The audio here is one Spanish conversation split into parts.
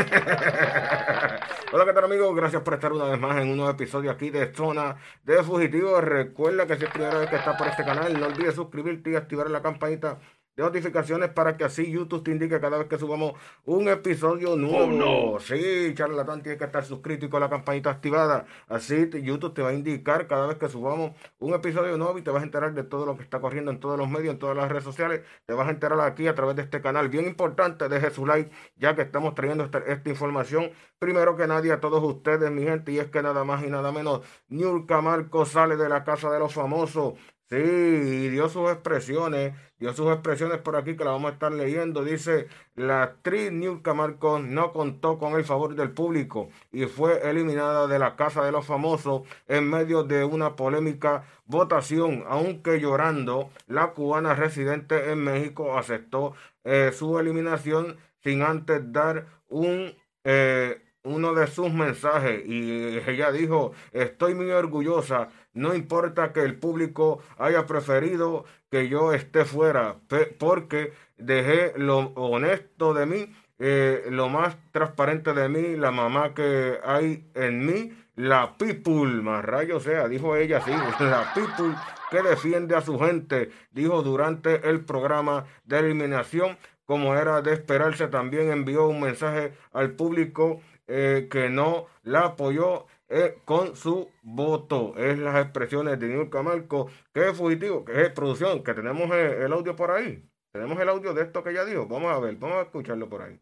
Hola, ¿qué tal amigos? Gracias por estar una vez más en un nuevo episodio aquí de Zona de Fugitivos. Recuerda que si es primera vez que estás por este canal, no olvides suscribirte y activar la campanita de notificaciones para que así YouTube te indique cada vez que subamos un episodio nuevo. Oh, Sí, charlatán, tienes que estar suscrito y con la campanita activada. Así YouTube te va a indicar cada vez que subamos un episodio nuevo y te vas a enterar de todo lo que está corriendo en todos los medios, en todas las redes sociales. Te vas a enterar aquí a través de este canal. Bien importante, deje su like ya que estamos trayendo esta, esta información primero que nadie a todos ustedes, mi gente, y es que nada más y nada menos, Niurka Marco sale de la casa de los famosos. Sí, dio sus expresiones, dio sus expresiones por aquí que la vamos a estar leyendo. Dice, la actriz Niurka Marcos no contó con el favor del público y fue eliminada de la Casa de los Famosos en medio de una polémica votación, aunque llorando, la cubana residente en México aceptó eh, su eliminación sin antes dar un... Eh, uno de sus mensajes y ella dijo, estoy muy orgullosa, no importa que el público haya preferido que yo esté fuera, porque dejé lo honesto de mí, eh, lo más transparente de mí, la mamá que hay en mí, la people, más rayo sea, dijo ella sí, la people que defiende a su gente, dijo durante el programa de eliminación, como era de esperarse, también envió un mensaje al público eh, que no la apoyó eh, con su voto. Es las expresiones de Nilka Marco, que es fugitivo, que es producción, que tenemos eh, el, audio por ahí. Tenemos el audio de esto que ella dijo. Vamos a ver, vamos a escucharlo por ahí.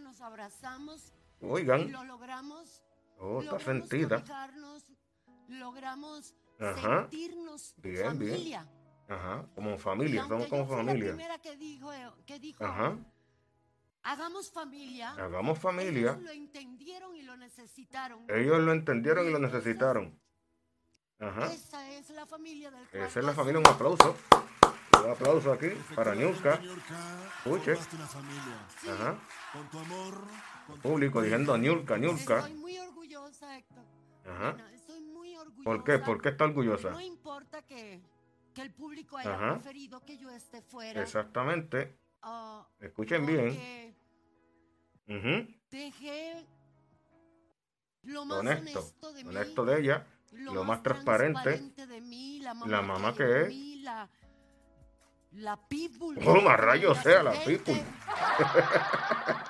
Nos abrazamos. Oigan. lo logramos. Oh, está sentida. Logramos Ajá. sentirnos bien, familia. Bien. Ajá, como familia, somos como familia. La primera que dijo, que dijo Ajá. Hagamos familia. Hagamos familia. Ellos lo entendieron y lo necesitaron. Ellos lo entendieron y lo necesitaron. Ajá. Esa es la familia del Esa es la familia. Un aplauso. Un aplauso aquí para Niuska. Escuche. Ajá. Con tu amor. Con Público diciendo Niurka, Niurka. Estoy muy orgullosa, Héctor. Ajá. Bueno, estoy muy orgullosa. ¿Por qué? ¿Por qué está orgullosa? No el público haya Ajá. preferido que yo esté fuera. Exactamente. Uh, Escuchen bien. Uh -huh. Dejé lo más honesto, honesto de, mí, honesto de ella, lo, lo más, más transparente, de mí, la mamá, la mamá que, que es. Mí, la, la people. Oh, más rayos sea la people.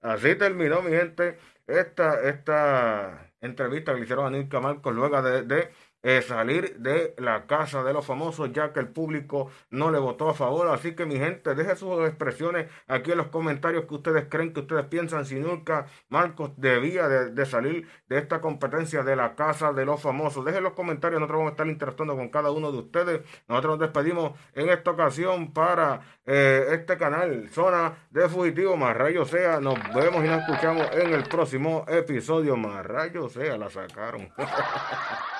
Así terminó, mi gente, esta, esta entrevista que le hicieron a Nilka Marcos luego de, de eh, salir de la casa de los famosos ya que el público no le votó a favor. Así que mi gente, deje sus expresiones aquí en los comentarios que ustedes creen, que ustedes piensan si nunca Marcos debía de, salir de esta competencia de la casa de los famosos. Dejen los comentarios, nosotros vamos a estar interactuando con cada uno de ustedes. Nosotros nos despedimos en esta ocasión para eh, este canal, Zona de Fugitivo, más rayo sea. Nos vemos y nos escuchamos en el próximo episodio, más rayo sea, la sacaron.